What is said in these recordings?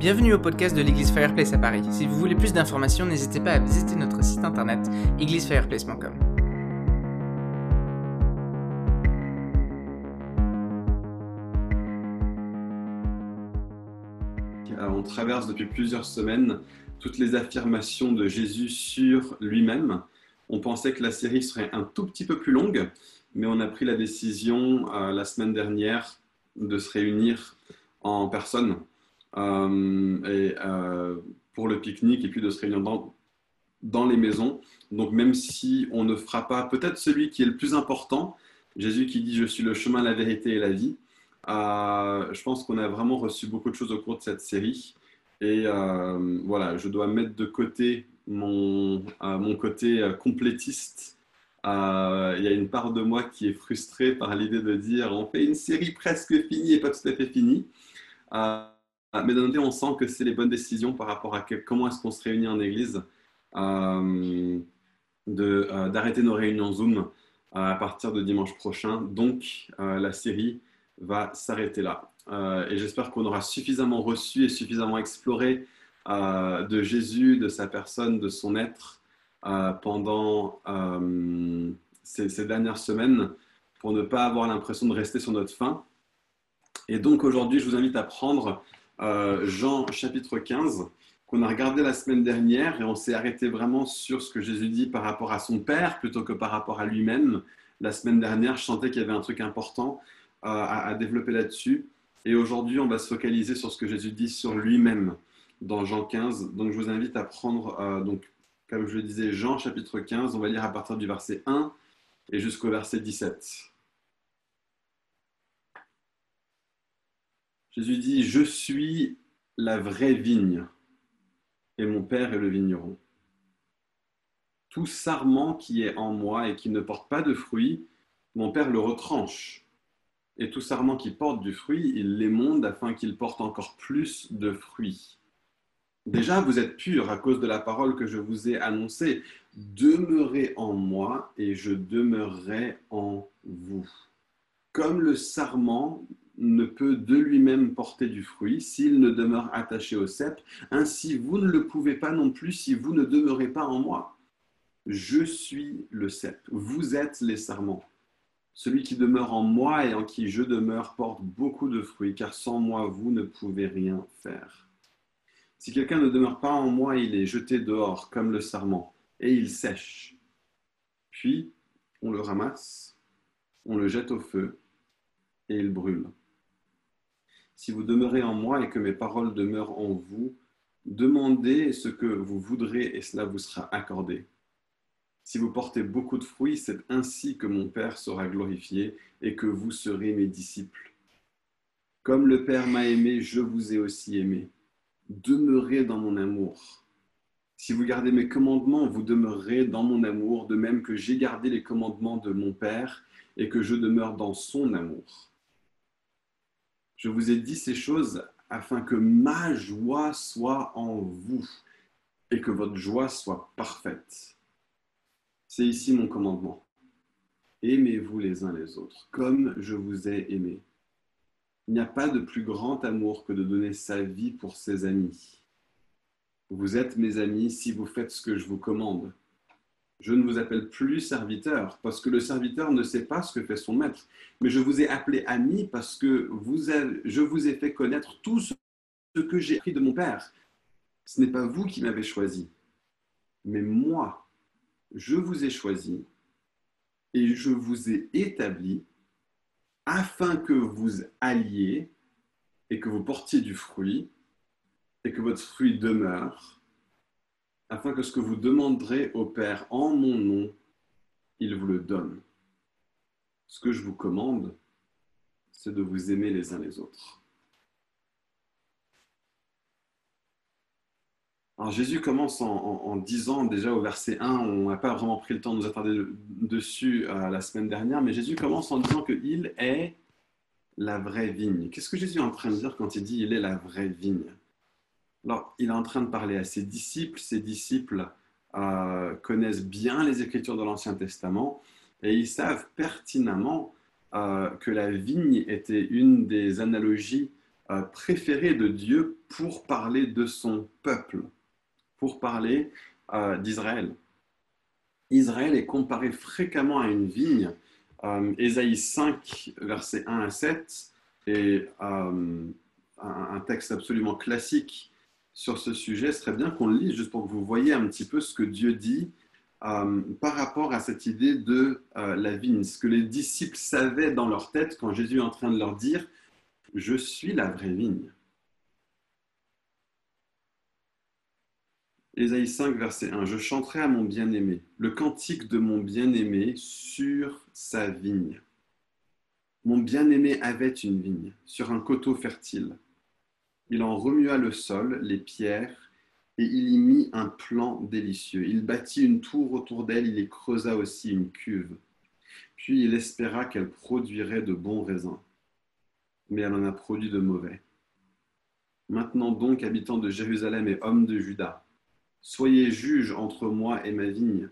Bienvenue au podcast de l'église Fireplace à Paris. Si vous voulez plus d'informations, n'hésitez pas à visiter notre site internet églisefireplace.com. On traverse depuis plusieurs semaines toutes les affirmations de Jésus sur lui-même. On pensait que la série serait un tout petit peu plus longue, mais on a pris la décision euh, la semaine dernière de se réunir en personne et, euh, pour le pique-nique et puis de se réunir dans, dans les maisons. Donc même si on ne fera pas peut-être celui qui est le plus important, Jésus qui dit je suis le chemin, la vérité et la vie, euh, je pense qu'on a vraiment reçu beaucoup de choses au cours de cette série. Et voilà, je dois mettre de côté mon, mon côté complétiste. Il y a une part de moi qui est frustrée par l'idée de dire on fait une série presque finie et pas tout à fait finie. Ah, mais d'un côté, on sent que c'est les bonnes décisions par rapport à comment est-ce qu'on se réunit en église, euh, euh, d'arrêter nos réunions Zoom euh, à partir de dimanche prochain. Donc, la série va s'arrêter là. et j'espère qu'on aura suffisamment reçu et suffisamment exploré de Jésus, de sa personne, de son être pendant ces, ces, dernières semaines pour ne pas avoir l'impression de rester sur notre faim. Et donc aujourd'hui, je vous invite à prendre euh, Jean chapitre 15, qu'on a regardé la semaine dernière et on s'est arrêté vraiment sur ce que Jésus dit par rapport à son Père plutôt que par rapport à lui-même. La semaine dernière, je sentais qu'il y avait un truc important euh, à, développer là-dessus. Et aujourd'hui, on va se focaliser sur ce que Jésus dit sur lui-même dans Jean 15. Donc, je vous invite à prendre, euh, donc, comme je le disais, Jean chapitre 15. On va lire à partir du verset 1 et jusqu'au verset 17. Jésus dit, je suis la vraie vigne et mon Père est le vigneron. Tout sarment qui est en moi et qui ne porte pas de fruits, mon Père le retranche. Et tout sarment qui porte du fruit, il l'émonde afin qu'il porte encore plus de fruits. Déjà, vous êtes purs à cause de la parole que je vous ai annoncée. Demeurez en moi et je demeurerai en vous. Comme le sarment ne peut de lui-même porter du fruit s'il ne demeure attaché au cep. Ainsi, vous ne le pouvez pas non plus si vous ne demeurez pas en moi. Je suis le cep. Vous êtes les serments. Celui qui demeure en moi et en qui je demeure porte beaucoup de fruits, car sans moi, vous ne pouvez rien faire. Si quelqu'un ne demeure pas en moi, il est jeté dehors comme le sarment, et il sèche. Puis, on le ramasse, on le jette au feu, et il brûle. Si vous demeurez en moi et que mes paroles demeurent en vous, demandez ce que vous voudrez et cela vous sera accordé. Si vous portez beaucoup de fruits, c'est ainsi que mon Père sera glorifié et que vous serez mes disciples. Comme le Père m'a aimé, je vous ai aussi aimé. Demeurez dans mon amour. Si vous gardez mes commandements, vous demeurerez dans mon amour, de même que j'ai gardé les commandements de mon Père et que je demeure dans son amour. Je vous ai dit ces choses afin que ma joie soit en vous et que votre joie soit parfaite. C'est ici mon commandement. Aimez-vous les uns les autres, comme je vous ai aimé. Il n'y a pas de plus grand amour que de donner sa vie pour ses amis. Vous êtes mes amis si vous faites ce que je vous commande. Je ne vous appelle plus serviteur parce que le serviteur ne sait pas ce que fait son maître. Mais je vous ai appelé ami parce que je vous ai fait connaître tout ce que j'ai appris de mon Père. Ce n'est pas vous qui m'avez choisi, mais moi. Je vous ai choisi et je vous ai établi afin que vous alliez et que vous portiez du fruit et que votre fruit demeure afin que ce que vous demanderez au Père en mon nom, il vous le donne. Ce que je vous commande, c'est de vous aimer les uns les autres. Alors Jésus commence en, disant déjà au verset 1, on n'a pas vraiment pris le temps de nous attarder dessus euh, la semaine dernière, mais Jésus commence en disant qu'il est la vraie vigne. Qu'est-ce que Jésus est en train de dire quand il dit il est la vraie vigne? Alors, il est en train de parler à ses disciples. Ses disciples euh, connaissent bien les Écritures de l'Ancien Testament et ils savent pertinemment euh, que la vigne était une des analogies préféré de Dieu pour parler de son peuple, pour parler d'Israël. Israël est comparé fréquemment à une vigne. Ésaïe 5, versets 1 à 7, est un texte absolument classique sur ce sujet. Ce serait bien qu'on le lise juste pour que vous voyez un petit peu ce que Dieu dit euh, par rapport à cette idée de euh, la vigne, ce que les disciples savaient dans leur tête quand Jésus est en train de leur dire Je suis la vraie vigne. Ésaïe 5, verset 1 Je chanterai à mon bien-aimé le cantique de mon bien-aimé sur sa vigne. Mon bien-aimé avait une vigne sur un coteau fertile. Il en remua le sol, les pierres et il y mit un plan délicieux. Il bâtit une tour autour d'elle, il y creusa aussi une cuve. Puis il espéra qu'elle produirait de bons raisins. Mais elle en a produit de mauvais. Maintenant donc, habitants de Jérusalem et hommes de Juda, soyez juges entre moi et ma vigne.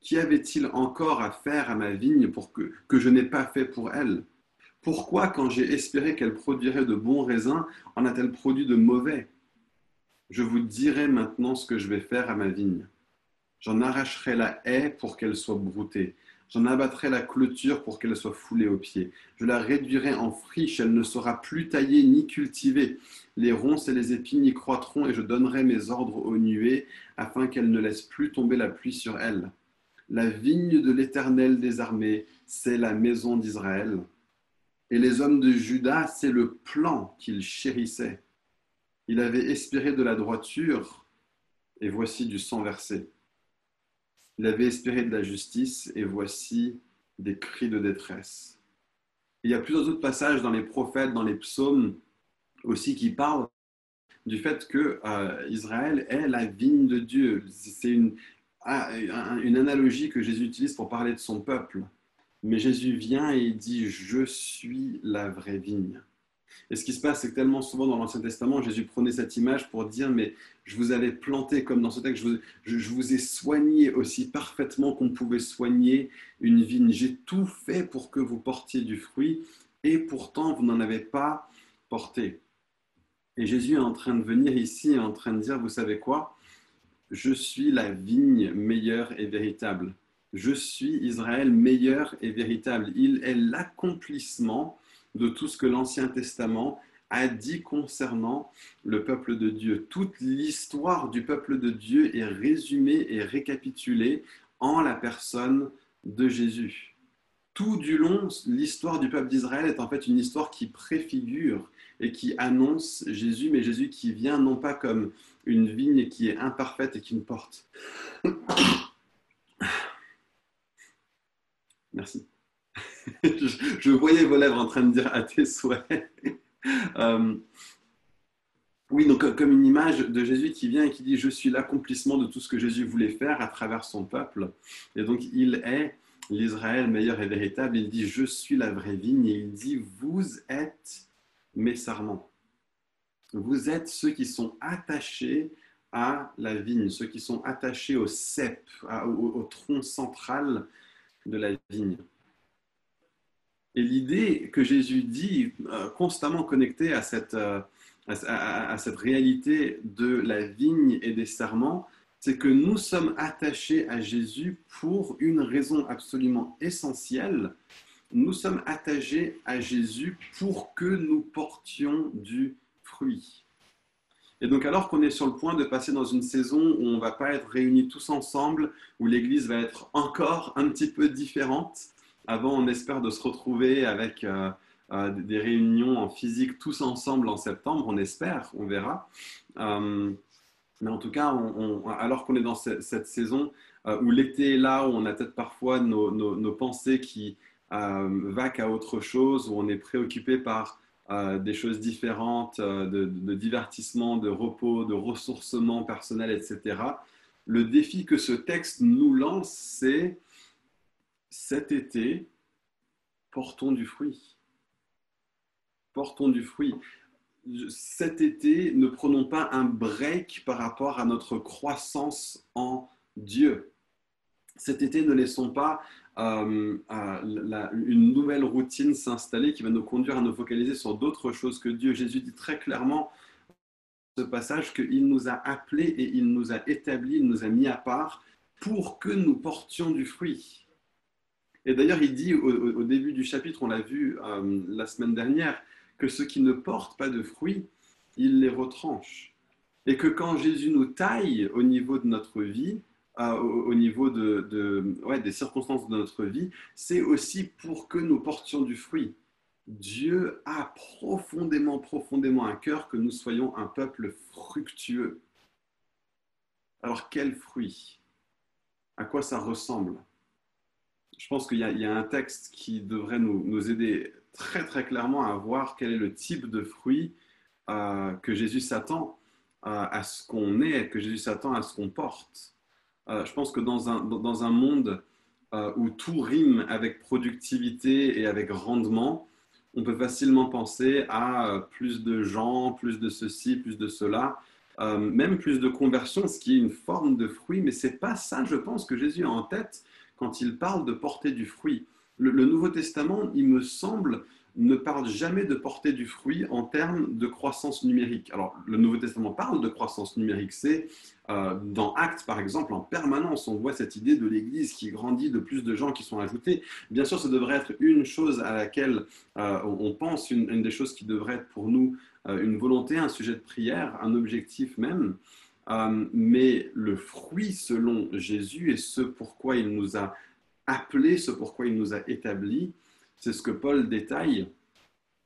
Qu'y avait-il encore à faire à ma vigne pour que, que je n'ai pas fait pour elle? Pourquoi, quand j'ai espéré qu'elle produirait de bons raisins, en a-t-elle produit de mauvais? Je vous dirai maintenant ce que je vais faire à ma vigne. J'en arracherai la haie pour qu'elle soit broutée. J'en abattrai la clôture pour qu'elle soit foulée aux pieds. Je la réduirai en friche, elle ne sera plus taillée ni cultivée. Les ronces et les épines y croîtront et je donnerai mes ordres aux nuées afin qu'elles ne laissent plus tomber la pluie sur elle. La vigne de l'Éternel des armées, c'est la maison d'Israël. Et les hommes de Juda, c'est le plan qu'ils chérissaient. Il avait espéré de la droiture, et voici du sang versé. Il avait espéré de la justice, et voici des cris de détresse. il y a plusieurs autres passages dans les prophètes, dans les psaumes aussi, qui parlent du fait que euh, Israël est la vigne de Dieu. C'est une, une analogie que Jésus utilise pour parler de son peuple. Mais Jésus vient et il dit, je suis la vraie vigne. Et ce qui se passe, c'est que tellement souvent dans l'Ancien Testament, Jésus prenait cette image pour dire, mais je vous avais planté comme dans ce texte, je vous, ai soigné aussi parfaitement qu'on pouvait soigner une vigne. J'ai tout fait pour que vous portiez du fruit, et pourtant vous n'en avez pas porté. Et Jésus est en train de venir ici, en train de dire, vous savez quoi? Je suis la vigne meilleure et véritable. Je suis Israël meilleur et véritable. Il est l'accomplissement de tout ce que l'Ancien Testament a dit concernant le peuple de Dieu. Toute l'histoire du peuple de Dieu est résumée et récapitulée en la personne de Jésus. Tout du long, l'histoire du peuple d'Israël est en fait une histoire qui préfigure et qui annonce Jésus, mais Jésus qui vient non pas comme une vigne qui est imparfaite et qui ne porte. Merci. je, voyais vos lèvres en train de dire à tes souhaits. Euh, oui, donc comme une image de Jésus qui vient et qui dit Je suis l'accomplissement de tout ce que Jésus voulait faire à travers son peuple. Et donc il est l'Israël meilleur et véritable. Il dit Je suis la vraie vigne. Et il dit Vous êtes mes sarments. Vous êtes ceux qui sont attachés à la vigne, ceux qui sont attachés au cep, au tronc central de la vigne. Et l'idée que Jésus dit, euh, constamment connectée à cette, euh, à, cette réalité de la vigne et des serments, c'est que nous sommes attachés à Jésus pour une raison absolument essentielle. Nous sommes attachés à Jésus pour que nous portions du fruit. Et donc alors qu'on est sur le point de passer dans une saison où on ne va pas être réunis tous ensemble, où l'Église va être encore un petit peu différente, avant, on espère de se retrouver avec euh, euh, des réunions en physique tous ensemble en septembre. On espère, on verra. Euh, mais en tout cas, alors qu'on est dans cette, saison où l'été est là, où on a peut-être parfois nos, pensées qui vaquent à autre chose, où on est préoccupé par des choses différentes, de, de, divertissement, de repos, de ressourcement personnel, etc. Le défi que ce texte nous lance, c'est cet été, portons du fruit. Portons du fruit. Cet été, ne prenons pas un break par rapport à notre croissance en Dieu. Cet été, ne laissons pas euh, une nouvelle routine s'installer qui va nous conduire à nous focaliser sur d'autres choses que Dieu. Jésus dit très clairement ce passage qu'il nous a appelés et il nous a établis, il nous a mis à part pour que nous portions du fruit. Et d'ailleurs, il dit au, début du chapitre, on l'a vu euh, la semaine dernière, que ceux qui ne portent pas de fruits, il les retranche. Et que quand Jésus nous taille au niveau de notre vie, au, niveau de, des circonstances de notre vie, c'est aussi pour que nous portions du fruit. Dieu a profondément, profondément un cœur que nous soyons un peuple fructueux. Alors quel fruit? À quoi ça ressemble? Je pense qu'il y, a un texte qui devrait nous, aider très très clairement à voir quel est le type de fruit euh, que Jésus s'attend à ce qu'on est, que Jésus s'attend à ce qu'on porte. Euh, je pense que dans un, dans un monde euh, où tout rime avec productivité et avec rendement, on peut facilement penser à euh, plus de gens, plus de ceci, plus de cela, même plus de conversion, ce qui est une forme de fruit, mais ce n'est pas ça, je pense, que Jésus a en tête quand il parle de porter du fruit. le Nouveau Testament, il me semble, ne parle jamais de porter du fruit en termes de croissance numérique. Alors, le Nouveau Testament parle de croissance numérique. C'est euh, dans Actes, par exemple, en permanence, on voit cette idée de l'Église qui grandit, de plus de gens qui sont ajoutés. Bien sûr, ça devrait être une chose à laquelle euh, on pense, une, des choses qui devrait être pour nous euh, une volonté, un sujet de prière, un objectif même. mais le fruit, selon Jésus, et ce pourquoi il nous a appelés, ce pourquoi il nous a établis, c'est ce que Paul détaille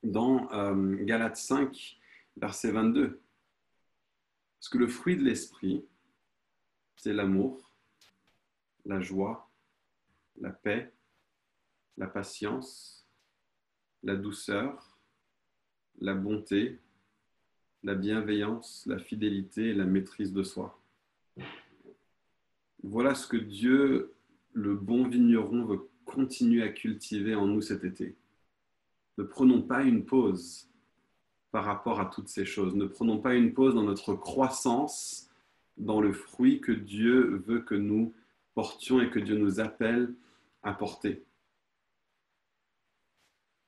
dans euh, Galates 5, verset 22. Parce que le fruit de l'esprit, c'est l'amour, la joie, la paix, la patience, la douceur, la bonté, la bienveillance, la fidélité et la maîtrise de soi. Voilà ce que Dieu, le bon vigneron, veut continuer à cultiver en nous cet été. Ne prenons pas une pause par rapport à toutes ces choses. Ne prenons pas une pause dans notre croissance, dans le fruit que Dieu veut que nous portions et que Dieu nous appelle à porter.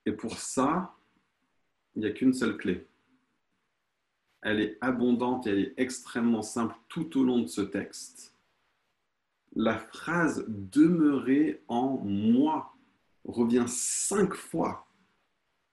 Et pour ça, il n'y a qu'une seule clé. Elle est abondante et elle est extrêmement simple tout au long de ce texte la phrase demeurer en moi revient cinq fois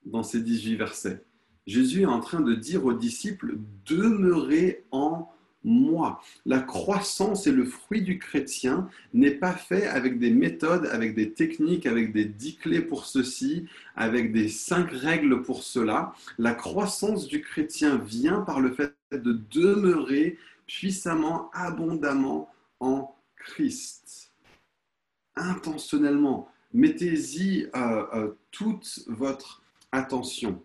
dans ces 18 versets. Jésus est en train de dire aux disciples demeurer en moi. La croissance et le fruit du chrétien n'est pas fait avec des méthodes, avec des techniques, avec des dix clés pour ceci, avec des cinq règles pour cela. La croissance du chrétien vient par le fait de demeurer puissamment, abondamment en Christ. Intentionnellement, mettez-y euh, euh, toute votre attention.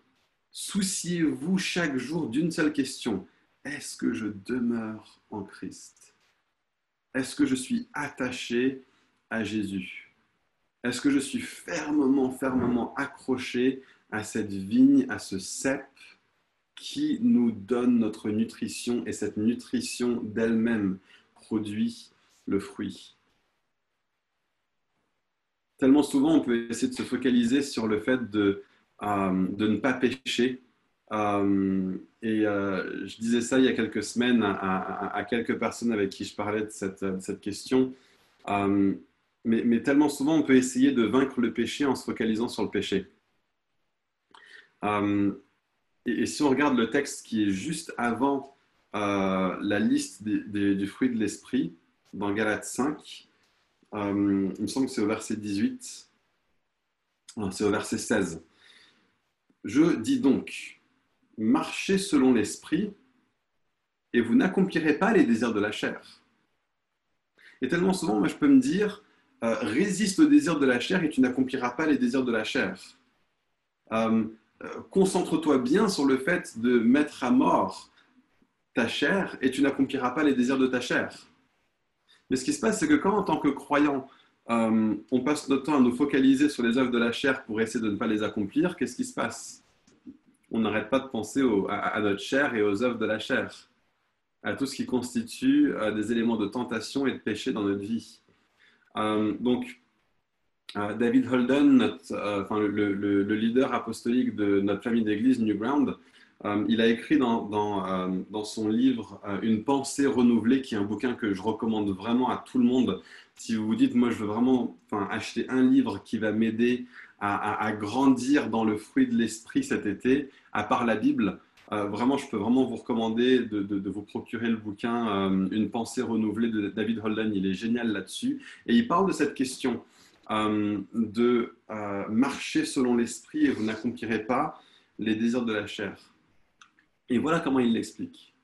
Souciez-vous chaque jour d'une seule question. Est-ce que je demeure en Christ? Est-ce que je suis attaché à Jésus? Est-ce que je suis fermement, fermement accroché à cette vigne, à ce cep qui nous donne notre nutrition et cette nutrition d'elle-même produit le fruit. Tellement souvent, on peut essayer de se focaliser sur le fait de, euh, de ne pas pécher. Euh, et euh, je disais ça il y a quelques semaines à, quelques personnes avec qui je parlais de cette, cette question. Mais, mais, tellement souvent, on peut essayer de vaincre le péché en se focalisant sur le péché. Et, si on regarde le texte qui est juste avant la liste du fruit de l'esprit, dans Galates 5. Euh, il me semble que c'est au verset 18. C'est au verset 16. Je dis donc, marchez selon l'esprit et vous n'accomplirez pas les désirs de la chair. Et tellement souvent, moi, je peux me dire, euh, résiste aux désirs de la chair et tu n'accompliras pas les désirs de la chair. Euh, concentre-toi bien sur le fait de mettre à mort ta chair et tu n'accompliras pas les désirs de ta chair. Mais ce qui se passe, c'est que quand, en tant que croyant, euh, on passe notre temps à nous focaliser sur les œuvres de la chair pour essayer de ne pas les accomplir, qu'est-ce qui se passe? On n'arrête pas de penser à, notre chair et aux œuvres de la chair, à tout ce qui constitue euh, des éléments de tentation et de péché dans notre vie. Euh, donc, David Holden, enfin, le, leader apostolique de notre famille d'église New Ground, euh, il a écrit dans, dans, son livre Une pensée renouvelée, qui est un bouquin que je recommande vraiment à tout le monde. Si vous vous dites, moi je veux vraiment acheter un livre qui va m'aider à, grandir dans le fruit de l'esprit cet été, à part la Bible, vraiment, je peux vraiment vous recommander de, de, de vous procurer le bouquin Une pensée renouvelée de David Holden. Il est génial là-dessus. Et il parle de cette question. Euh, de euh, marcher selon l'esprit et vous n'accomplirez pas les désirs de la chair. Et voilà comment il l'explique.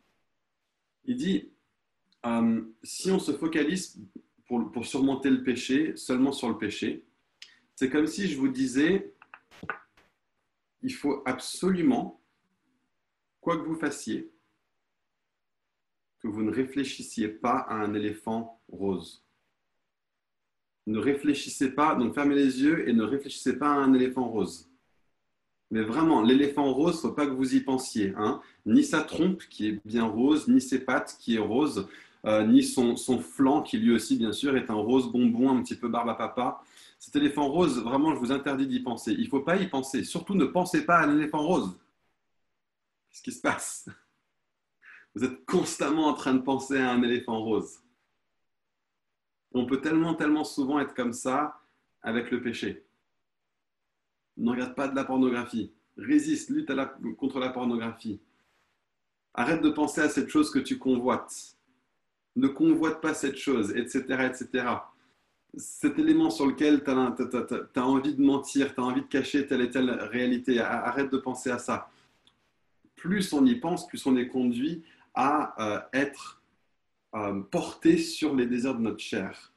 Il dit, euh, si on se focalise pour, pour surmonter le péché, seulement sur le péché, c'est comme si je vous disais, il faut absolument, quoi que vous fassiez, que vous ne réfléchissiez pas à un éléphant rose ne réfléchissez pas, donc fermez les yeux et ne réfléchissez pas à un éléphant rose. Mais vraiment, l'éléphant rose, faut pas que vous y pensiez. Hein. Ni sa trompe qui est bien rose, ni ses pattes qui est rose, euh, ni son, son, flanc qui lui aussi, bien sûr, est un rose bonbon, un petit peu barbe à papa. Cet éléphant rose, vraiment, je vous interdis d'y penser. Il faut pas y penser. Surtout, ne pensez pas à un éléphant rose. Qu'est-ce qui se passe? Vous êtes constamment en train de penser à un éléphant rose. On peut tellement, tellement souvent être comme ça avec le péché. Ne regarde pas de la pornographie. Résiste, lutte contre la pornographie. Arrête de penser à cette chose que tu convoites. Ne convoite pas cette chose, etc. etc. Cet élément sur lequel tu as, envie de mentir, tu as envie de cacher telle et telle réalité, arrête de penser à ça. Plus on y pense, plus on est conduit à euh, être euh, porter sur les désirs de notre chair.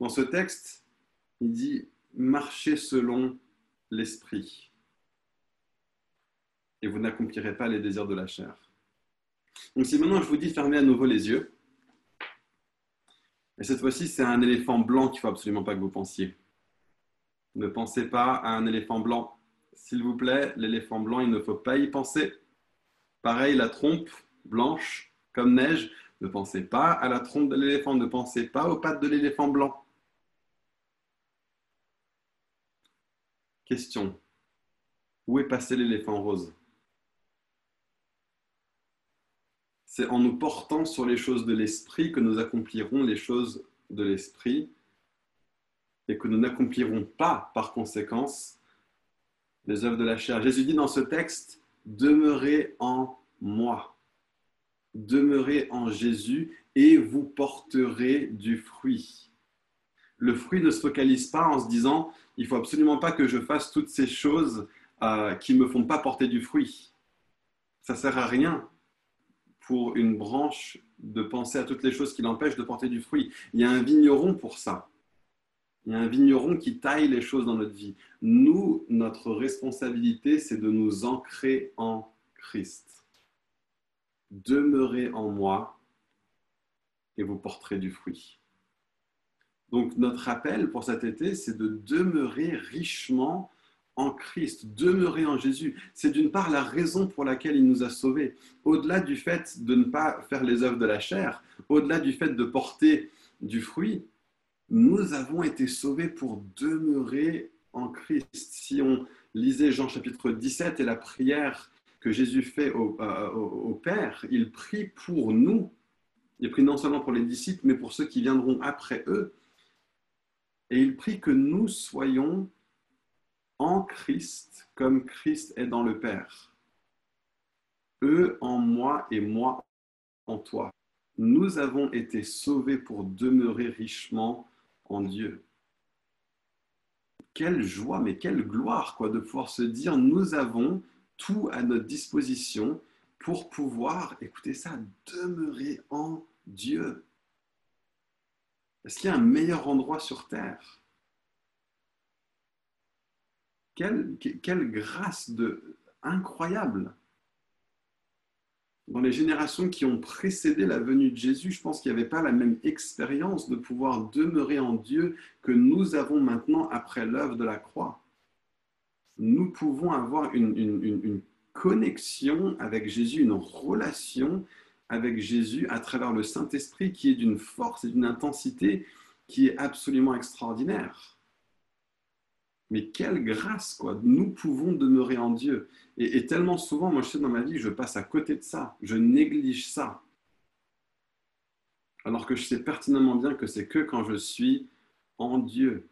Dans ce texte, il dit marchez selon l'esprit et vous n'accomplirez pas les désirs de la chair. Donc si maintenant je vous dis fermez à nouveau les yeux, et cette fois-ci c'est un éléphant blanc qu'il ne faut absolument pas que vous pensiez. Ne pensez pas à un éléphant blanc. S'il vous plaît, l'éléphant blanc, il ne faut pas y penser. Pareil, la trompe blanche comme neige, ne pensez pas à la trompe de l'éléphant, ne pensez pas aux pattes de l'éléphant blanc. Question. Où est passé l'éléphant rose? C'est en nous portant sur les choses de l'esprit que nous accomplirons les choses de l'esprit et que nous n'accomplirons pas par conséquence les œuvres de la chair. Jésus dit dans ce texte, demeurez en moi demeurez en Jésus et vous porterez du fruit. Le fruit ne se focalise pas en se disant, il faut absolument pas que je fasse toutes ces choses euh, qui ne me font pas porter du fruit. Ça sert à rien pour une branche de penser à toutes les choses qui l'empêchent de porter du fruit. Il y a un vigneron pour ça. Il y a un vigneron qui taille les choses dans notre vie. Nous, notre responsabilité, c'est de nous ancrer en Christ demeurez en moi et vous porterez du fruit. Donc notre appel pour cet été, c'est de demeurer richement en Christ, demeurer en Jésus. C'est d'une part la raison pour laquelle il nous a sauvés. Au-delà du fait de ne pas faire les œuvres de la chair, au-delà du fait de porter du fruit, nous avons été sauvés pour demeurer en Christ. Si on lisait Jean chapitre 17 et la prière que Jésus fait euh, au, Père, il prie pour nous. Il prie non seulement pour les disciples, mais pour ceux qui viendront après eux. Et il prie que nous soyons en Christ comme Christ est dans le Père. Eux en moi et moi en toi. Nous avons été sauvés pour demeurer richement en Dieu. Quelle joie, mais quelle gloire quoi, de pouvoir se dire, nous avons tout à notre disposition pour pouvoir, écoutez ça, demeurer en Dieu. Est-ce qu'il y a un meilleur endroit sur Terre? Quelle, grâce de, incroyable! Dans les générations qui ont précédé la venue de Jésus, je pense qu'il n'y avait pas la même expérience de pouvoir demeurer en Dieu que nous avons maintenant après l'œuvre de la croix. Nous pouvons avoir une, connexion avec Jésus, une relation avec Jésus à travers le Saint-Esprit qui est d'une force et d'une intensité qui est absolument extraordinaire. Mais quelle grâce, quoi. Nous pouvons demeurer en Dieu. Et, tellement souvent, moi je sais dans ma vie, je passe à côté de ça. Je néglige ça. Alors que je sais pertinemment bien que c'est que quand je suis en Dieu,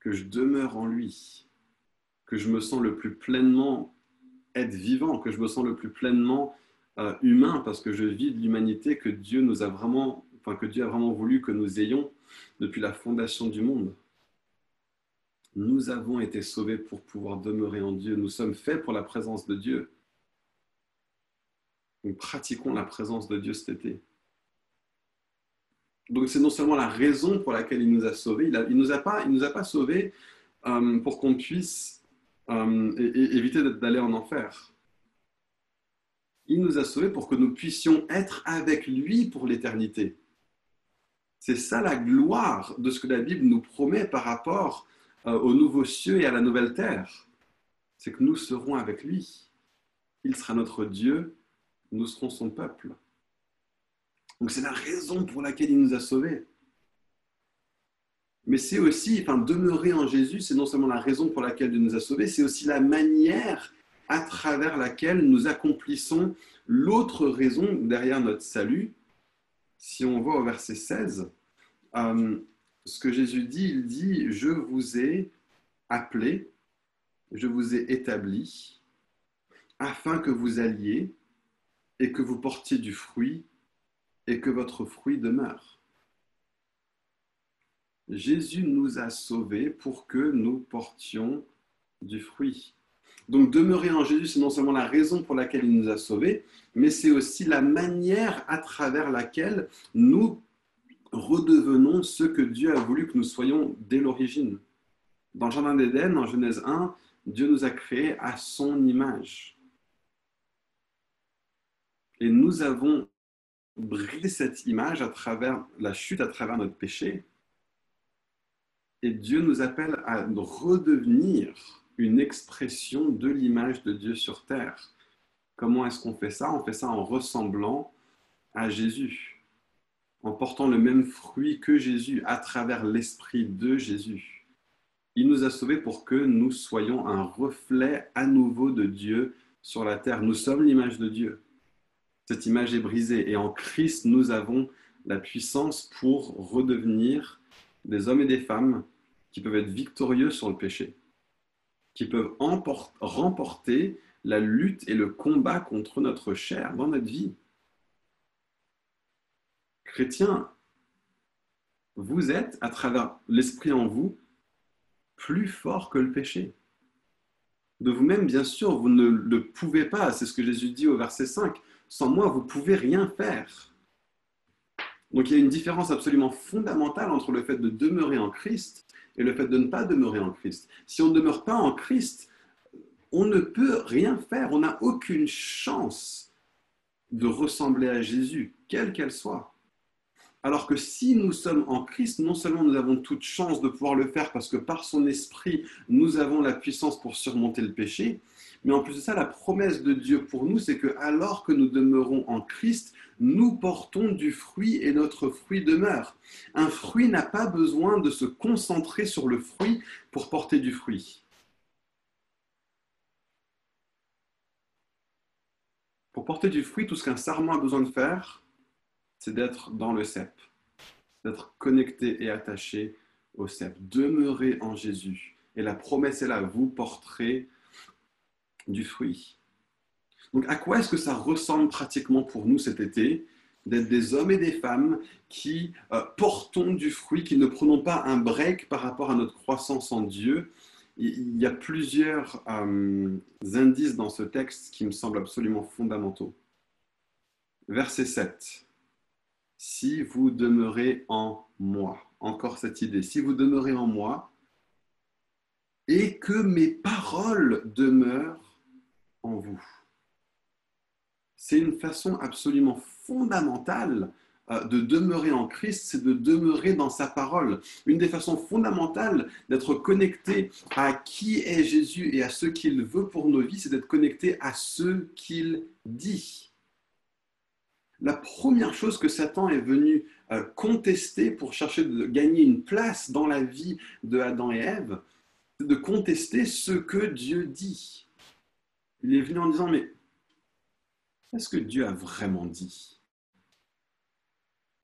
que je demeure en lui, que je me sens le plus pleinement être vivant, que je me sens le plus pleinement euh, humain, parce que je vis de l'humanité que Dieu nous a vraiment, enfin que Dieu a vraiment voulu que nous ayons depuis la fondation du monde. Nous avons été sauvés pour pouvoir demeurer en Dieu. Nous sommes faits pour la présence de Dieu. Nous pratiquons la présence de Dieu cet été. Donc c'est non seulement la raison pour laquelle il nous a sauvés, il ne nous, a pas, il nous a pas sauvés euh, pour qu'on puisse euh, éviter d'aller en enfer. Il nous a sauvés pour que nous puissions être avec lui pour l'éternité. C'est ça la gloire de ce que la Bible nous promet par rapport euh, aux nouveaux cieux et à la nouvelle terre. C'est que nous serons avec lui. Il sera notre Dieu, nous serons son peuple. Donc c'est la raison pour laquelle il nous a sauvés. Mais c'est aussi, enfin, demeurer en Jésus, c'est non seulement la raison pour laquelle il nous a sauvés, c'est aussi la manière à travers laquelle nous accomplissons l'autre raison derrière notre salut. Si on voit au verset 16, euh, ce que Jésus dit, il dit, je vous ai appelé, je vous ai établi, afin que vous alliez et que vous portiez du fruit et que votre fruit demeure. Jésus nous a sauvés pour que nous portions du fruit. Donc demeurer en Jésus, c'est non seulement la raison pour laquelle il nous a sauvés, mais c'est aussi la manière à travers laquelle nous redevenons ce que Dieu a voulu que nous soyons dès l'origine. Dans le Jardin d'Éden, en Genèse 1, Dieu nous a créés à son image. Et nous avons brisé cette image à travers la chute, à travers notre péché. Et Dieu nous appelle à redevenir une expression de l'image de Dieu sur terre. Comment est-ce qu'on fait ça? On fait ça en ressemblant à Jésus, en portant le même fruit que Jésus à travers l'esprit de Jésus. Il nous a sauvés pour que nous soyons un reflet à nouveau de Dieu sur la terre. Nous sommes l'image de Dieu. Cette image est brisée et en Christ, nous avons la puissance pour redevenir des hommes et des femmes qui peuvent être victorieux sur le péché, qui peuvent remporter la lutte et le combat contre notre chair dans notre vie. Chrétiens, vous êtes, à travers l'Esprit en vous, plus fort que le péché. De vous-même, bien sûr, vous ne le pouvez pas. C'est ce que Jésus dit au verset 5. Sans moi, vous pouvez rien faire. Donc il y a une différence absolument fondamentale entre le fait de demeurer en Christ et le fait de ne pas demeurer en Christ. Si on ne demeure pas en Christ, on ne peut rien faire, on n'a aucune chance de ressembler à Jésus, quelle qu'elle soit. Alors que si nous sommes en Christ, non seulement nous avons toute chance de pouvoir le faire parce que par son esprit, nous avons la puissance pour surmonter le péché, mais en plus de ça, la promesse de Dieu pour nous, c'est que alors que nous demeurons en Christ, nous portons du fruit et notre fruit demeure. Un fruit n'a pas besoin de se concentrer sur le fruit pour porter du fruit. Pour porter du fruit, tout ce qu'un sarment a besoin de faire, c'est d'être dans le cep, d'être connecté et attaché au cep, demeurer en Jésus. Et la promesse est là, vous porterez du fruit. Donc à quoi est-ce que ça ressemble pratiquement pour nous cet été D'être des hommes et des femmes qui euh, portons du fruit, qui ne prenons pas un break par rapport à notre croissance en Dieu? Il y a plusieurs euh, indices dans ce texte qui me semblent absolument fondamentaux. Verset 7. Si vous demeurez en moi, encore cette idée, si vous demeurez en moi, et que mes paroles demeurent en vous. C'est une façon absolument fondamentale euh, de demeurer en Christ, c'est de demeurer dans sa parole. Une des façons fondamentales d'être connecté à qui est Jésus et à ce qu'il veut pour nos vies, c'est d'être connecté à ce qu'il dit. La première chose que Satan est venu euh, contester pour chercher de gagner une place dans la vie de Adam et Ève, c'est de contester ce que Dieu dit. Il est venu en disant, mais est-ce que Dieu a vraiment dit?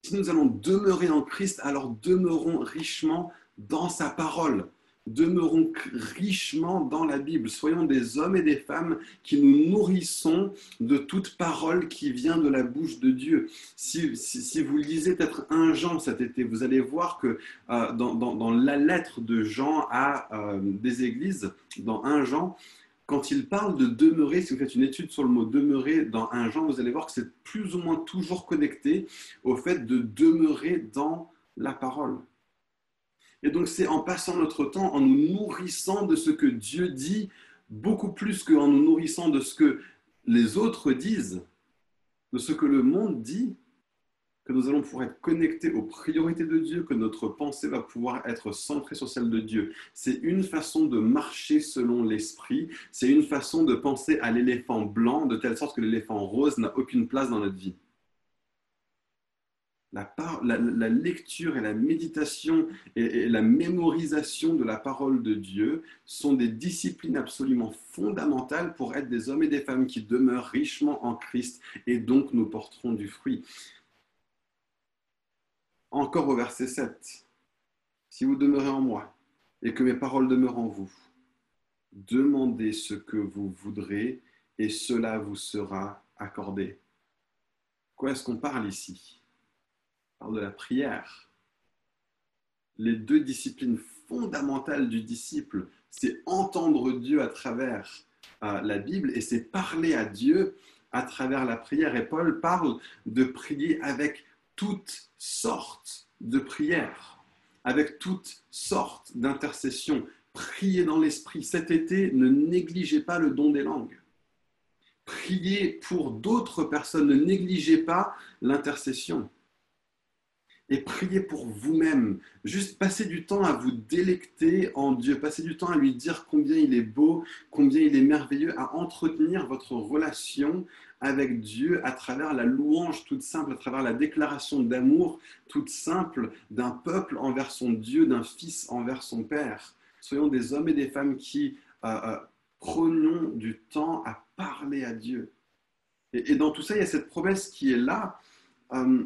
Si nous allons demeurer en Christ, alors demeurons richement dans sa parole. Demeurons richement dans la Bible. Soyons des hommes et des femmes qui nous nourrissons de toute parole qui vient de la bouche de Dieu. Si, vous lisez peut-être un Jean cet été, vous allez voir que euh, dans, la lettre de Jean à euh, des églises, dans un Jean, quand il parle de demeurer, si vous faites une étude sur le mot demeurer dans un Jean, vous allez voir que c'est plus ou moins toujours connecté au fait de demeurer dans la parole. Et donc c'est en passant notre temps, en nous nourrissant de ce que Dieu dit, beaucoup plus qu'en nous nourrissant de ce que les autres disent, de ce que le monde dit, que nous allons pouvoir être connectés aux priorités de Dieu, que notre pensée va pouvoir être centrée sur celle de Dieu. C'est une façon de marcher selon l'esprit, c'est une façon de penser à l'éléphant blanc, de telle sorte que l'éléphant rose n'a aucune place dans notre vie la, lecture et la méditation et, la mémorisation de la parole de Dieu sont des disciplines absolument fondamentales pour être des hommes et des femmes qui demeurent richement en Christ et donc nous porterons du fruit. Encore au verset 7. Si vous demeurez en moi et que mes paroles demeurent en vous, demandez ce que vous voudrez et cela vous sera accordé. Quoi est-ce qu'on parle ici? Parle de la prière. Les deux disciplines fondamentales du disciple, c'est entendre Dieu à travers euh, la Bible et c'est parler à Dieu à travers la prière. Et Paul parle de prier avec toutes sortes de prières, avec toutes sortes d'intercessions. Prier dans l'esprit. Cet été, ne négligez pas le don des langues. Priez pour d'autres personnes, ne négligez pas l'intercession et priez pour vous-même. Juste passez du temps à vous délecter en Dieu, passez du temps à lui dire combien il est beau, combien il est merveilleux, à entretenir votre relation avec Dieu à travers la louange toute simple, à travers la déclaration d'amour toute simple d'un peuple envers son Dieu, d'un fils envers son Père. Soyons des hommes et des femmes qui euh, euh du temps à parler à Dieu. Et, dans tout ça, il y a cette promesse qui est là. Euh,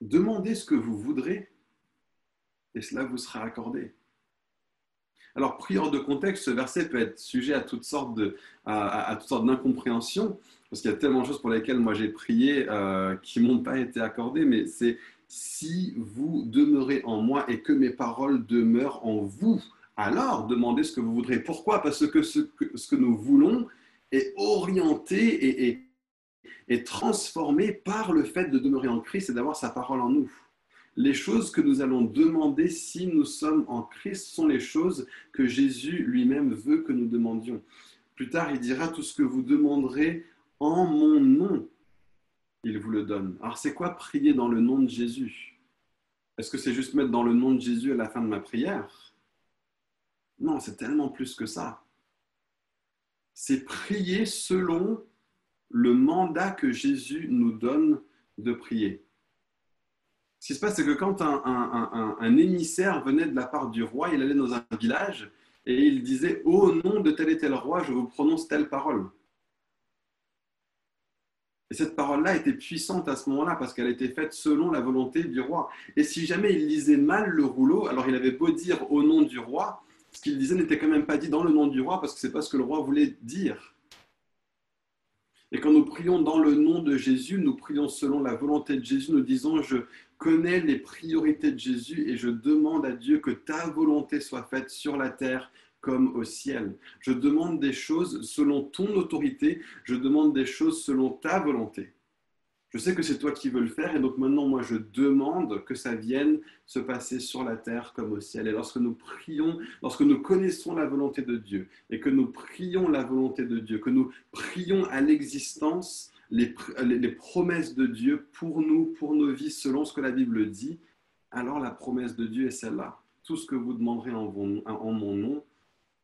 Demandez ce que vous voudrez et cela vous sera accordé. Alors, prieur de contexte, ce verset peut être sujet à toutes sortes, de, à, toutes sortes d'incompréhensions, parce qu'il y a tellement de choses pour lesquelles moi j'ai prié euh, qui m'ont pas été accordées, mais c'est si vous demeurez en moi et que mes paroles demeurent en vous, alors demandez ce que vous voudrez. Pourquoi? Parce que ce, que ce, que nous voulons est orienté et, et, est transformé par le fait de demeurer en Christ et d'avoir sa parole en nous. Les choses que nous allons demander si nous sommes en Christ sont les choses que Jésus lui-même veut que nous demandions. Plus tard, il dira tout ce que vous demanderez en mon nom, il vous le donne. Alors c'est quoi prier dans le nom de Jésus? Est-ce que c'est juste mettre dans le nom de Jésus à la fin de ma prière? Non, c'est tellement plus que ça. C'est prier selon le mandat que Jésus nous donne de prier. Ce qui se passe, c'est que quand un, émissaire venait de la part du roi, il allait dans un village et il disait Au nom de tel et tel roi, je vous prononce telle parole. Et cette parole-là était puissante à ce moment-là parce qu'elle était faite selon la volonté du roi. Et si jamais il lisait mal le rouleau, alors il avait beau dire au nom du roi, ce qu'il disait n'était quand même pas dit dans le nom du roi parce que c'est pas ce que le roi voulait dire. Et quand nous prions dans le nom de Jésus, nous prions selon la volonté de Jésus, nous disons, je connais les priorités de Jésus et je demande à Dieu que ta volonté soit faite sur la terre comme au ciel. Je demande des choses selon ton autorité, je demande des choses selon ta volonté. Je sais que c'est toi qui veux le faire et donc maintenant moi je demande que ça vienne se passer sur la terre comme au ciel. Et lorsque nous prions, lorsque nous connaissons la volonté de Dieu et que nous prions la volonté de Dieu, que nous prions à l'existence les, promesses de Dieu pour nous, pour nos vies, selon ce que la Bible dit, alors la promesse de Dieu est celle-là. Tout ce que vous demanderez en mon nom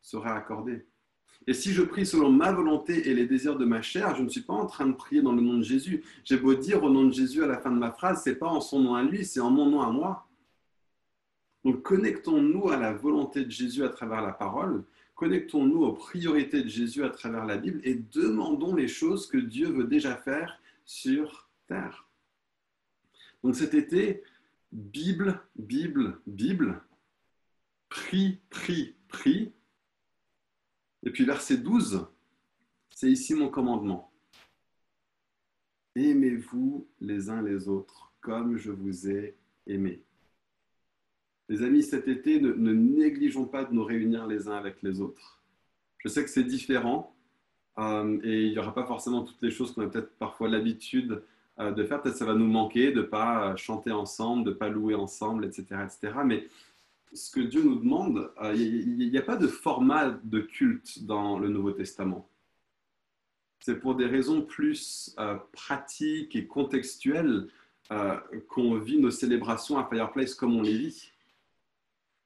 sera accordé. Et si je prie selon ma volonté et les désirs de ma chair, je ne suis pas en train de prier dans le nom de Jésus. J'ai beau dire au nom de Jésus à la fin de ma phrase, c'est pas en son nom à lui, c'est en mon nom à moi. Donc connectons-nous à la volonté de Jésus à travers la parole, connectons-nous aux priorités de Jésus à travers la Bible et demandons les choses que Dieu veut déjà faire sur terre. Donc cet été, Bible, Bible, Bible, prie, prie, prie. Et puis verset 12, c'est ici mon commandement. Aimez-vous les uns les autres comme je vous ai aimé. Les amis, cet été, ne, négligeons pas de nous réunir les uns avec les autres. Je sais que c'est différent euh, et il n'y aura pas forcément toutes les choses qu'on a peut-être parfois l'habitude euh, de faire. Peut-être ça va nous manquer de ne pas euh, chanter ensemble, de ne pas louer ensemble, etc., etc. Mais ce que Dieu nous demande, il n'y a pas de format de culte dans le Nouveau Testament. C'est pour des raisons plus pratiques et contextuelles qu'on vit nos célébrations à Fireplace comme on les vit.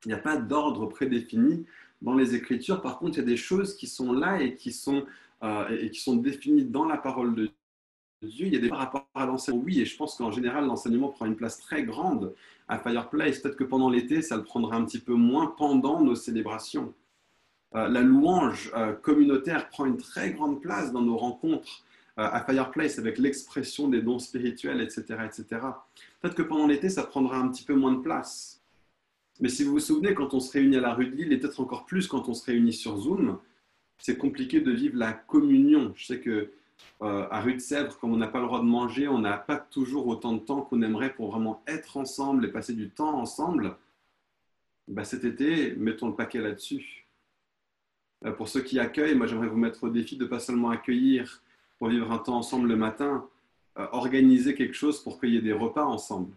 Il n'y a pas d'ordre prédéfini dans les Écritures. Par contre, il y a des choses qui sont là et qui sont, euh, définies dans la parole de Il y a des rapports à l'enseignement, oui, et je pense qu'en général, l'enseignement prend une place très grande à Fireplace. Peut-être que pendant l'été, ça le prendra un petit peu moins pendant nos célébrations. Euh, la louange euh, communautaire prend une très grande place dans nos rencontres à Fireplace avec l'expression des dons spirituels, etc. etc. Peut-être que pendant l'été, ça prendra un petit peu moins de place. Mais si vous vous souvenez, quand on se réunit à la rue de Lille, et peut-être encore plus quand on se réunit sur Zoom, c'est compliqué de vivre la communion. Je sais que euh, à rue de Sèvres, comme on n'a pas le droit de manger, on n'a pas toujours autant de temps qu'on aimerait pour vraiment être ensemble et passer du temps ensemble. Bah, cet été, mettons le paquet là-dessus. Euh, pour ceux qui accueillent, moi j'aimerais vous mettre au défi de pas seulement accueillir pour vivre un temps ensemble le matin, euh, organiser quelque chose pour qu'il y ait des repas ensemble.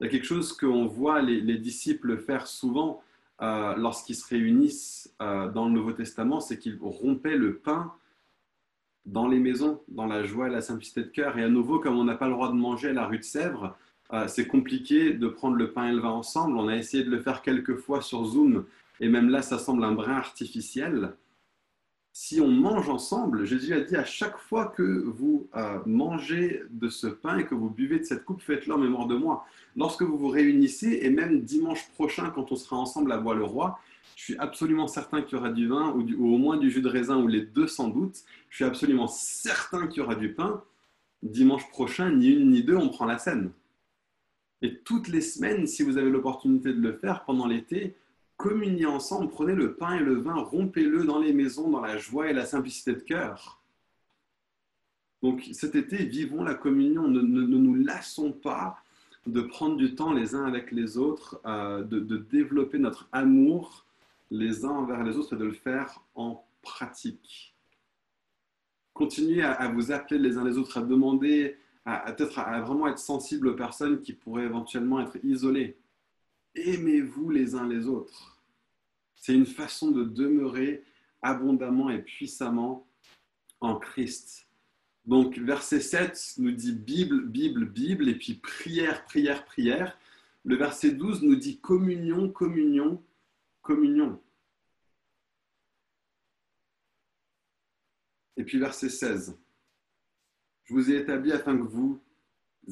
Il y a quelque chose qu'on voit les, disciples faire souvent lorsqu'ils se réunissent dans le Nouveau Testament, c'est qu'ils rompaient le pain dans les maisons, dans la joie et la simplicité de cœur. Et à nouveau, comme on n'a pas le droit de manger à la rue de Sèvres, euh, c'est compliqué de prendre le pain et le vin ensemble. On a essayé de le faire quelques fois sur Zoom, et même là, ça semble un brin artificiel si on mange ensemble, Jésus a dit à chaque fois que vous euh, mangez de ce pain et que vous buvez de cette coupe, faites-le en mémoire de moi. Lorsque vous vous réunissez, et même dimanche prochain, quand on sera ensemble à Bois-le-Roi, je suis absolument certain qu'il y aura du vin, ou, ou, au moins du jus de raisin, ou les deux sans doute. Je suis absolument certain qu'il y aura du pain. Dimanche prochain, ni une ni deux, on prend la scène. Et toutes les semaines, si vous avez l'opportunité de le faire pendant l'été, communiez ensemble, prenez le pain et le vin, rompez-le dans les maisons, dans la joie et la simplicité de cœur. Donc cet été, vivons la communion, ne, nous lassons pas de prendre du temps les uns avec les autres, euh, de, développer notre amour les uns envers les autres et de le faire en pratique. Continuez à, vous appeler les uns les autres, à demander, à, à vraiment être sensible aux personnes qui pourraient éventuellement être isolées aimez-vous les uns les autres. C'est une façon de demeurer abondamment et puissamment en Christ. Donc verset 7 nous dit Bible, Bible, Bible, et puis prière, prière, prière. Le verset 12 nous dit communion, communion, communion. Et puis verset 16. Je vous ai établi afin que vous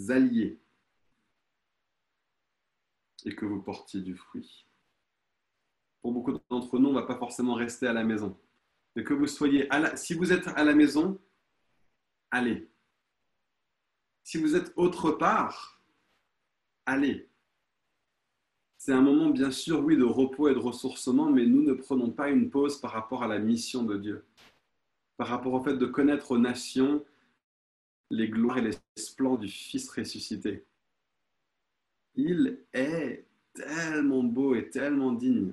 alliez et que vous portiez du fruit. Pour beaucoup d'entre nous, on ne va pas forcément rester à la maison. Mais que vous soyez à la... Si vous êtes à la maison, allez. Si vous êtes autre part, allez. C'est un moment, bien sûr, oui, de repos et de ressourcement, mais nous ne prenons pas une pause par rapport à la mission de Dieu, par rapport au fait de connaître aux nations les gloires et les splendeurs du Fils ressuscité. Il est tellement beau et tellement digne.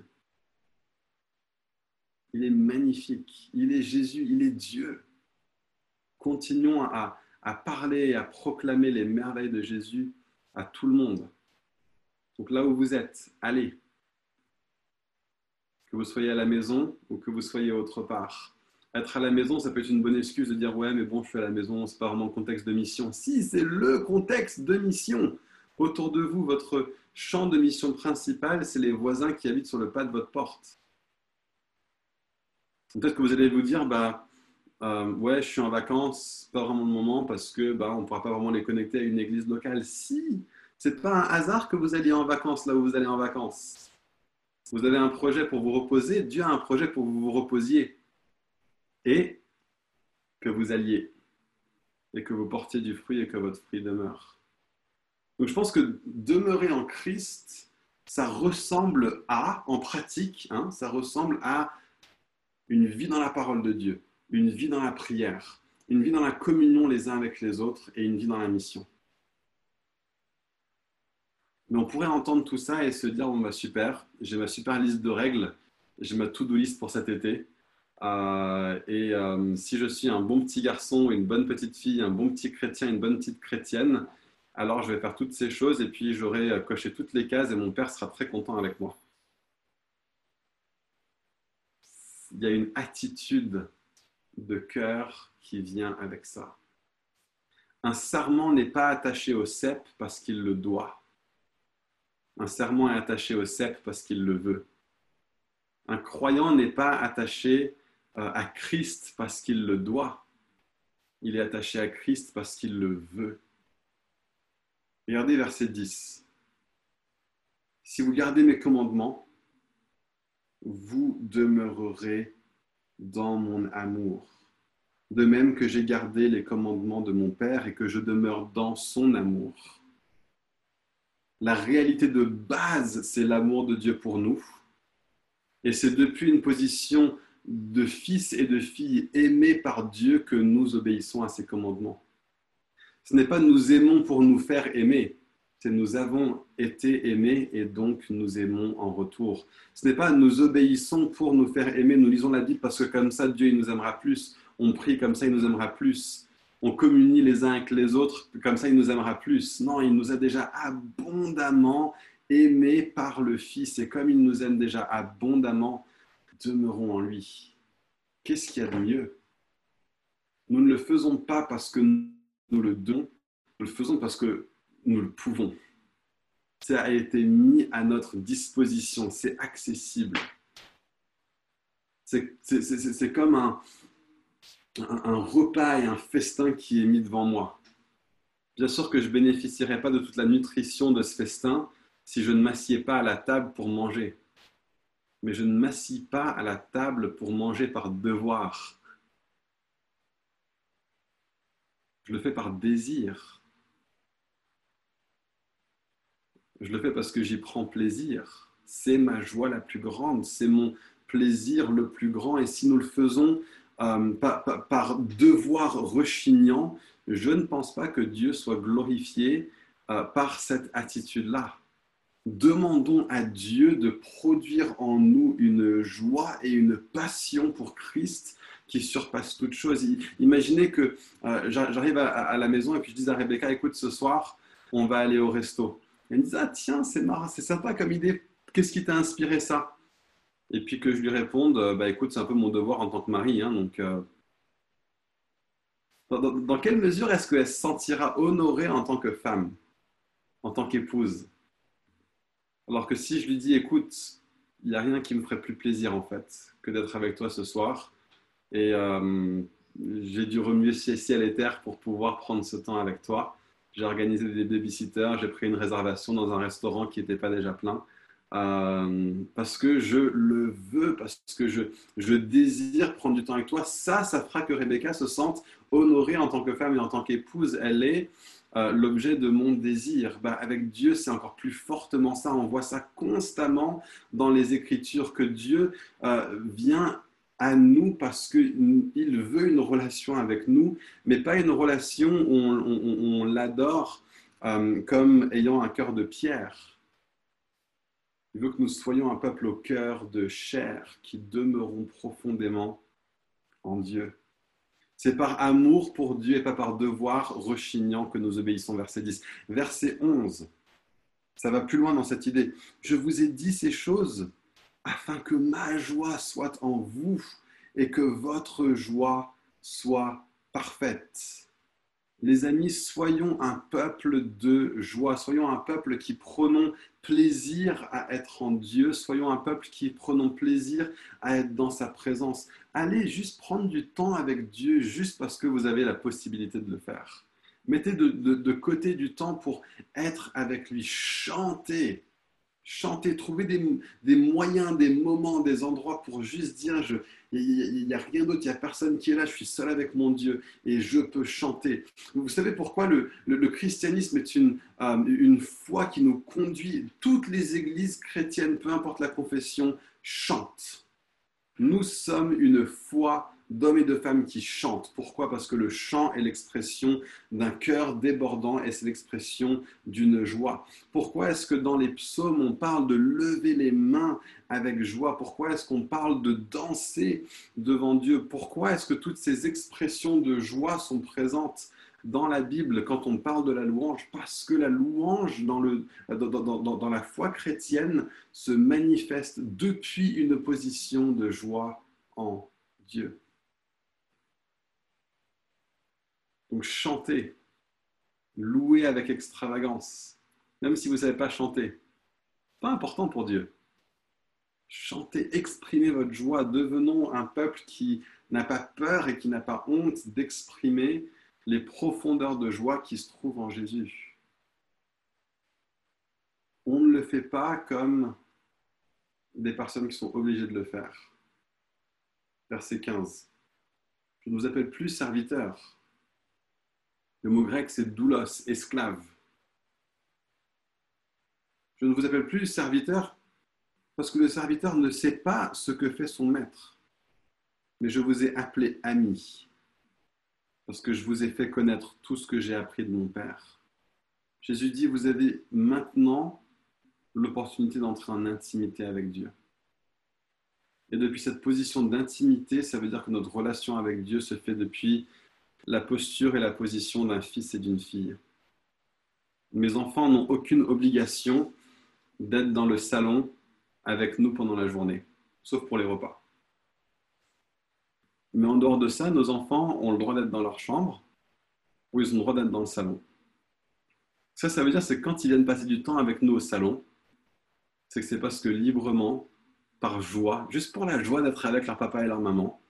Il est magnifique. Il est Jésus. Il est Dieu. Continuons à, parler et à proclamer les merveilles de Jésus à tout le monde. Donc là où vous êtes, allez. Que vous soyez à la maison ou que vous soyez autre part. Être à la maison, ça peut être une bonne excuse de dire ouais, mais bon, je suis à la maison, c'est pas vraiment contexte de mission. Si, c'est le contexte de mission. Autour de vous, votre champ de mission principal, c'est les voisins qui habitent sur le pas de votre porte. Peut-être que vous allez vous dire, bah, euh, ouais, je suis en vacances, pas vraiment le moment parce que bah, on ne pourra pas vraiment les connecter à une église locale. Si, C'est pas un hasard que vous alliez en vacances là où vous allez en vacances. Vous avez un projet pour vous reposer, Dieu a un projet pour que vous vous reposiez. Et que vous alliez. Et que vous portiez du fruit et que votre fruit demeure. Donc je pense que demeurer en Christ, ça ressemble à, en pratique, hein, ça ressemble à une vie dans la parole de Dieu, une vie dans la prière, une vie dans la communion les uns avec les autres et une vie dans la mission. Mais on pourrait entendre tout ça et se dire, bon bah super, j'ai ma super liste de règles, j'ai ma to-do list pour cet été. Euh, et euh, si je suis un bon petit garçon, une bonne petite fille, un bon petit chrétien, une bonne petite chrétienne, alors je vais faire toutes ces choses et puis j'aurai euh, coché toutes les cases et mon père sera très content avec moi. Il y a une attitude de cœur qui vient avec ça. Un serment n'est pas attaché au cep parce qu'il le doit. Un serment est attaché au cep parce qu'il le veut. Un croyant n'est pas attaché euh, à Christ parce qu'il le doit. Il est attaché à Christ parce qu'il le veut. Regardez verset 10. Si vous gardez mes commandements, vous demeurerez dans mon amour. De même que j'ai gardé les commandements de mon Père et que je demeure dans son amour. La réalité de base, c'est l'amour de Dieu pour nous. Et c'est depuis une position de fils et de filles aimés par Dieu que nous obéissons à ses commandements. Ce n'est pas nous aimons pour nous faire aimer, c'est nous avons été aimés et donc nous aimons en retour. Ce n'est pas nous obéissons pour nous faire aimer, nous lisons la Bible parce que comme ça Dieu il nous aimera plus, on prie comme ça il nous aimera plus, on communie les uns avec les autres comme ça il nous aimera plus. Non, il nous a déjà abondamment aimés par le Fils et comme il nous aime déjà abondamment, demeurons en lui. Qu'est-ce qu'il y a de mieux? Nous ne le faisons pas parce que nous nous le faisons parce que nous le pouvons. Ça a été mis à notre disposition, c'est accessible. C'est comme un, repas et un festin qui est mis devant moi. Bien sûr que je ne bénéficierais pas de toute la nutrition de ce festin si je ne m'assieds pas à la table pour manger. Mais je ne m'assis pas à la table pour manger par devoir. Je le fais par désir. Je le fais parce que j'y prends plaisir. C'est ma joie la plus grande, c'est mon plaisir le plus grand. Et si nous le faisons euh, par, devoir rechignant, je ne pense pas que Dieu soit glorifié euh, par cette attitude-là. Demandons à Dieu de produire en nous une joie et une passion pour Christ qui surpasse toute chose. Imaginez que euh, j'arrive à, la maison et puis je dis à Rebecca, écoute, ce soir, on va aller au resto. Elle me dit Ah, tiens, c'est marrant, c'est sympa comme idée. Qu'est-ce qui t'a inspiré ça? Et puis que je lui réponde euh, Bah écoute, c'est un peu mon devoir en tant que mari. Hein, donc, euh, dans, quelle mesure est-ce qu'elle se sentira honorée en tant que femme, en tant qu'épouse? Alors que si je lui dis Écoute, il n'y a rien qui me ferait plus plaisir en fait que d'être avec toi ce soir. Et euh, j'ai dû remuer ciel et terre pour pouvoir prendre ce temps avec toi j'ai organisé des babysitters, j'ai pris une réservation dans un restaurant qui n'était pas déjà plein. Euh, parce que je le veux, parce que je, je désire prendre du temps avec toi. Ça, ça fera que Rebecca se sente honorée en tant que femme et en tant qu'épouse. Elle est euh, l'objet de mon désir. Bah, avec Dieu, c'est encore plus fortement ça. On voit ça constamment dans les Écritures, que Dieu euh, vient à nous parce qu'il veut une relation avec nous, mais pas une relation où on, l'adore euh, comme ayant un cœur de pierre. Il veut que nous soyons un peuple au cœur de chair qui demeurons profondément en Dieu. C'est par amour pour Dieu et pas par devoir rechignant que nous obéissons. Verset 10. Verset 11. Ça va plus loin dans cette idée. Je vous ai dit ces choses afin que ma joie soit en vous et que votre joie soit parfaite. Les amis, soyons un peuple de joie, soyons un peuple qui prenons plaisir à être en Dieu, soyons un peuple qui prenons plaisir à être dans sa présence. Allez juste prendre du temps avec Dieu juste parce que vous avez la possibilité de le faire. Mettez de, de, côté du temps pour être avec lui. Chantez. Chantez. Trouvez des, des moyens, des moments, des endroits pour juste dire je, il n'y a rien d'autre, il n'y a personne qui est là, je suis seul avec mon Dieu et je peux chanter. Vous savez pourquoi le, le, christianisme est une, euh, une foi qui nous conduit, toutes les églises chrétiennes, peu importe la confession, chantent. Nous sommes une foi d'hommes et de femmes qui chantent. Pourquoi? Parce que le chant est l'expression d'un cœur débordant et c'est l'expression d'une joie. Pourquoi est-ce que dans les psaumes, on parle de lever les mains avec joie? Pourquoi est-ce qu'on parle de danser devant Dieu? Pourquoi est-ce que toutes ces expressions de joie sont présentes dans la Bible? Quand on parle de la louange Parce que la louange dans, le, dans, la foi chrétienne se manifeste depuis une position de joie en Dieu. Donc chantez, louez avec extravagance, même si vous ne savez pas chanter. Pas important pour Dieu. Chantez, exprimez votre joie, devenons un peuple qui n'a pas peur et qui n'a pas honte d'exprimer les profondeurs de joie qui se trouvent en Jésus. On ne le fait pas comme des personnes qui sont obligées de le faire. Verset 15. Je ne vous appelle plus serviteur, le mot grec, c'est doulos, esclave. Je ne vous appelle plus serviteur parce que le serviteur ne sait pas ce que fait son maître. Mais je vous ai appelé ami parce que je vous ai fait connaître tout ce que j'ai appris de mon Père. Jésus dit, vous avez maintenant l'opportunité d'entrer en intimité avec Dieu. Et depuis cette position d'intimité, ça veut dire que notre relation avec Dieu se fait depuis la posture et la position d'un fils et d'une fille. Mes enfants n'ont aucune obligation d'être dans le salon avec nous pendant la journée, sauf pour les repas. Mais en dehors de ça, nos enfants ont le droit d'être dans leur chambre ou ils ont le droit d'être dans le salon. Ça, ça veut dire c'est quand ils viennent passer du temps avec nous au salon, c'est que c'est parce que librement, par joie, juste pour la joie d'être avec leur papa et leur maman,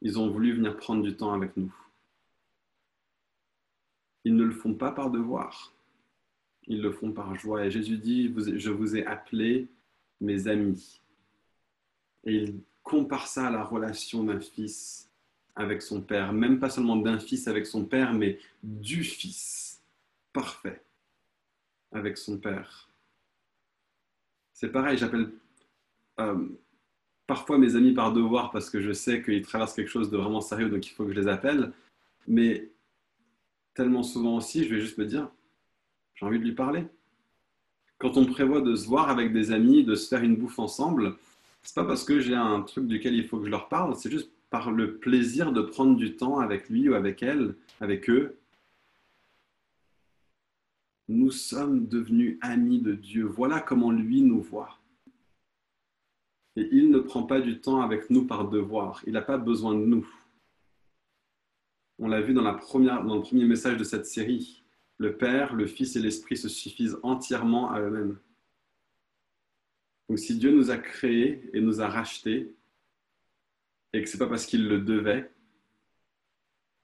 ils ont voulu venir prendre du temps avec nous. Ils ne le font pas par devoir. Ils le font par joie. Et Jésus dit, je vous ai appelés mes amis. Et il compare ça à la relation d'un fils avec son père. Même pas seulement d'un fils avec son père, mais du fils parfait avec son père. C'est pareil, j'appelle euh, parfois mes amis par devoir parce que je sais qu'ils traversent quelque chose de vraiment sérieux, donc il faut que je les appelle. Mais tellement souvent aussi, je vais juste me dire, j'ai envie de lui parler. Quand on prévoit de se voir avec des amis, de se faire une bouffe ensemble, c'est pas parce que j'ai un truc duquel il faut que je leur parle, c'est juste par le plaisir de prendre du temps avec lui ou avec elle, avec eux. Nous sommes devenus amis de Dieu. Voilà comment lui nous voit. Et il ne prend pas du temps avec nous par devoir. Il n'a pas besoin de nous. On l'a vu dans, le premier message de cette série. Le Père, le Fils et l'Esprit se suffisent entièrement à eux-mêmes. Donc si Dieu nous a créés et nous a rachetés, et que ce n'est pas parce qu'il le devait,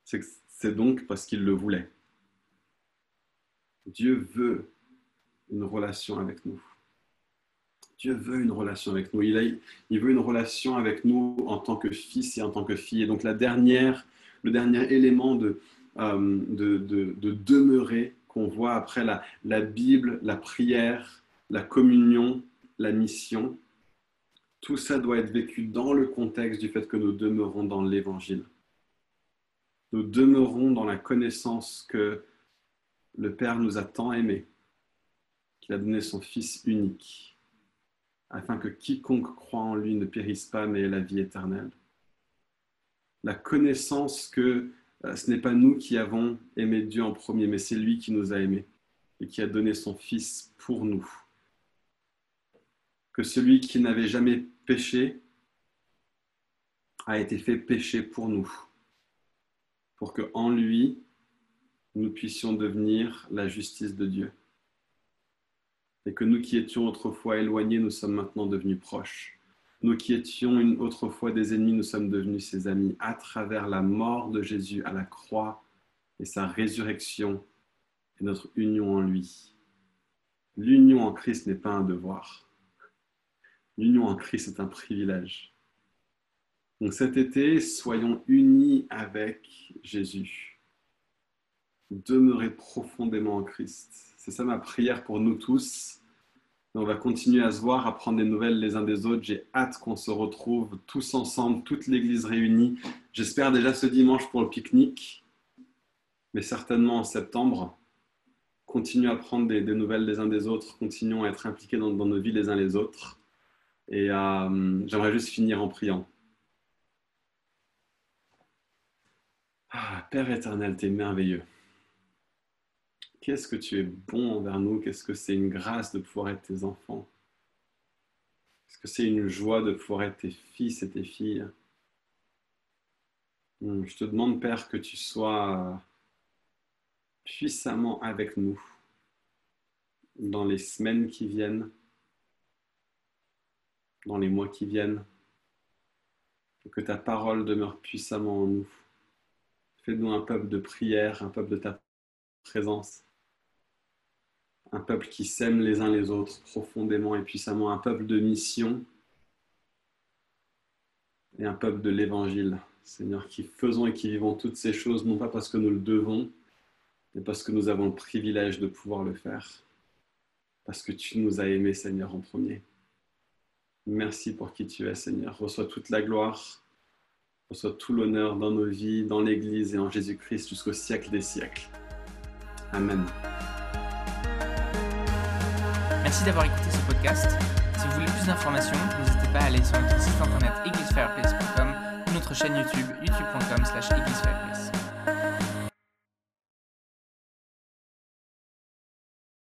c'est donc parce qu'il le voulait. Dieu veut une relation avec nous. Dieu veut une relation avec nous. Il, il veut une relation avec nous en tant que fils et en tant que fille. Et donc la dernière le dernier élément de, euh, de, demeurer qu'on voit après la, la Bible, la prière, la communion, la mission. Tout ça doit être vécu dans le contexte du fait que nous demeurons dans l'Évangile. Nous demeurons dans la connaissance que le Père nous a tant aimés, qu'il a donné son Fils unique, afin que quiconque croit en lui ne périsse pas, mais ait la vie éternelle la connaissance que euh, ce n'est pas nous qui avons aimé Dieu en premier, mais c'est lui qui nous a aimés et qui a donné son Fils pour nous. Que celui qui n'avait jamais péché a été fait péché pour nous, pour que en lui nous puissions devenir la justice de Dieu. Et que nous qui étions autrefois éloignés, nous sommes maintenant devenus proches. Nous qui étions une autre fois des ennemis, nous sommes devenus ses amis à travers la mort de Jésus à la croix. et sa résurrection et notre union en lui. L'union en Christ n'est pas un devoir. L'union en Christ est un privilège. Donc cet été, soyons unis avec Jésus. Demeurez profondément en Christ. C'est ça ma prière pour nous tous. On va continuer à se voir, à prendre des nouvelles les uns des autres. J'ai hâte qu'on se retrouve tous ensemble, toute l'Église réunie. J'espère déjà ce dimanche pour le pique-nique, mais certainement en septembre. Continuons à prendre des, nouvelles les uns des autres, continuons à être impliqués dans, nos vies les uns les autres. Et euh, j'aimerais juste finir en priant. Ah, Père éternel, tu es merveilleux. Qu'est-ce que tu es bon envers nous? Qu'est-ce que c'est une grâce de pouvoir être tes enfants? Est-ce que c'est une joie de pouvoir être tes fils et tes filles? Hmm, Je te demande, Père, que tu sois puissamment avec nous dans les semaines qui viennent, dans les mois qui viennent, et que ta parole demeure puissamment en nous. Fais-nous un peuple de prière, un peuple de ta présence un peuple qui s'aime les uns les autres profondément et puissamment, un peuple de mission et un peuple de l'évangile. Seigneur, qui faisons et qui vivons toutes ces choses, non pas parce que nous le devons, mais parce que nous avons le privilège de pouvoir le faire. Parce que tu nous as aimés, Seigneur, en premier. Merci pour qui tu es, Seigneur. Reçois toute la gloire, reçois tout l'honneur dans nos vies, dans l'Église et en Jésus-Christ jusqu'au siècle des siècles. Amen. Merci d'avoir écouté ce podcast. Si vous voulez plus d'informations, n'hésitez pas à aller sur notre site internet églisefireplace.com ou notre chaîne YouTube youtube.com slash